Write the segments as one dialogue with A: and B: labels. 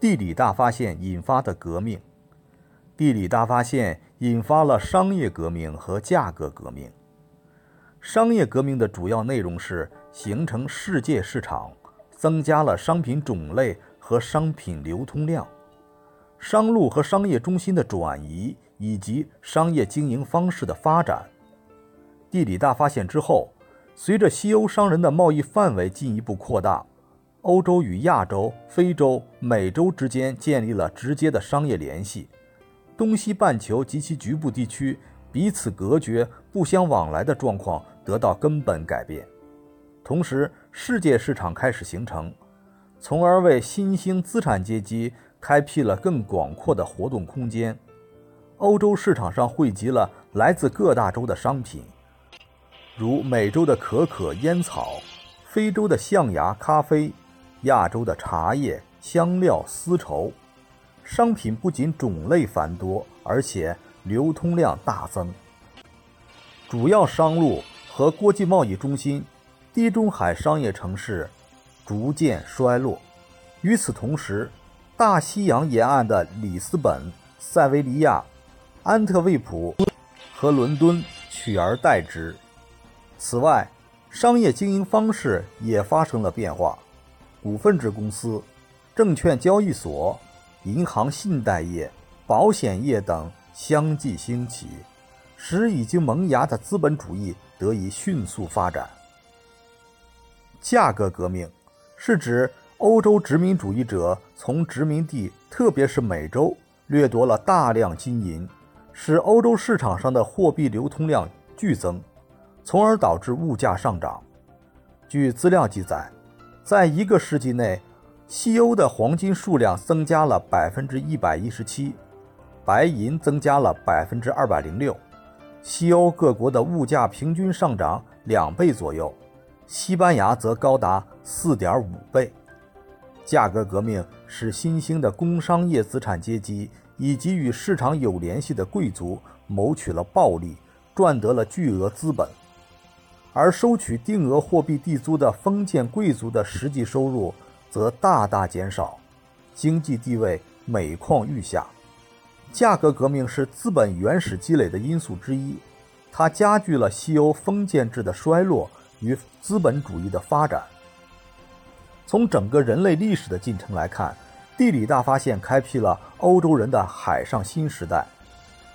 A: 地理大发现引发的革命，地理大发现引发了商业革命和价格革命。商业革命的主要内容是形成世界市场，增加了商品种类和商品流通量，商路和商业中心的转移以及商业经营方式的发展。地理大发现之后，随着西欧商人的贸易范围进一步扩大。欧洲与亚洲、非洲、美洲之间建立了直接的商业联系，东西半球及其局部地区彼此隔绝、不相往来的状况得到根本改变。同时，世界市场开始形成，从而为新兴资产阶级开辟了更广阔的活动空间。欧洲市场上汇集了来自各大洲的商品，如美洲的可可、烟草，非洲的象牙、咖啡。亚洲的茶叶、香料、丝绸商品不仅种类繁多，而且流通量大增。主要商路和国际贸易中心、地中海商业城市逐渐衰落。与此同时，大西洋沿岸的里斯本、塞维利亚、安特卫普和伦敦取而代之。此外，商业经营方式也发生了变化。股份制公司、证券交易所、银行信贷业、保险业等相继兴起，使已经萌芽的资本主义得以迅速发展。价格革命是指欧洲殖民主义者从殖民地，特别是美洲，掠夺了大量金银，使欧洲市场上的货币流通量剧增，从而导致物价上涨。据资料记载。在一个世纪内，西欧的黄金数量增加了百分之一百一十七，白银增加了百分之二百零六，西欧各国的物价平均上涨两倍左右，西班牙则高达四点五倍。价格革命使新兴的工商业资产阶级以及与市场有联系的贵族谋取了暴利，赚得了巨额资本。而收取定额货币地租的封建贵族的实际收入则大大减少，经济地位每况愈下。价格革命是资本原始积累的因素之一，它加剧了西欧封建制的衰落与资本主义的发展。从整个人类历史的进程来看，地理大发现开辟了欧洲人的海上新时代，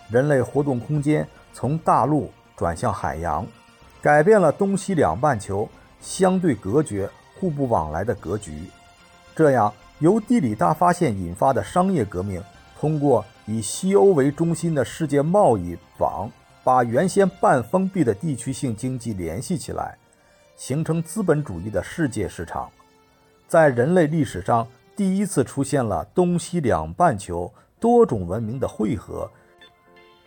A: 人类活动空间从大陆转向海洋。改变了东西两半球相对隔绝、互不往来的格局。这样，由地理大发现引发的商业革命，通过以西欧为中心的世界贸易网，把原先半封闭的地区性经济联系起来，形成资本主义的世界市场。在人类历史上，第一次出现了东西两半球多种文明的汇合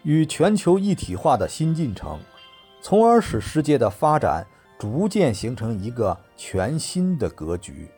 A: 与全球一体化的新进程。从而使世界的发展逐渐形成一个全新的格局。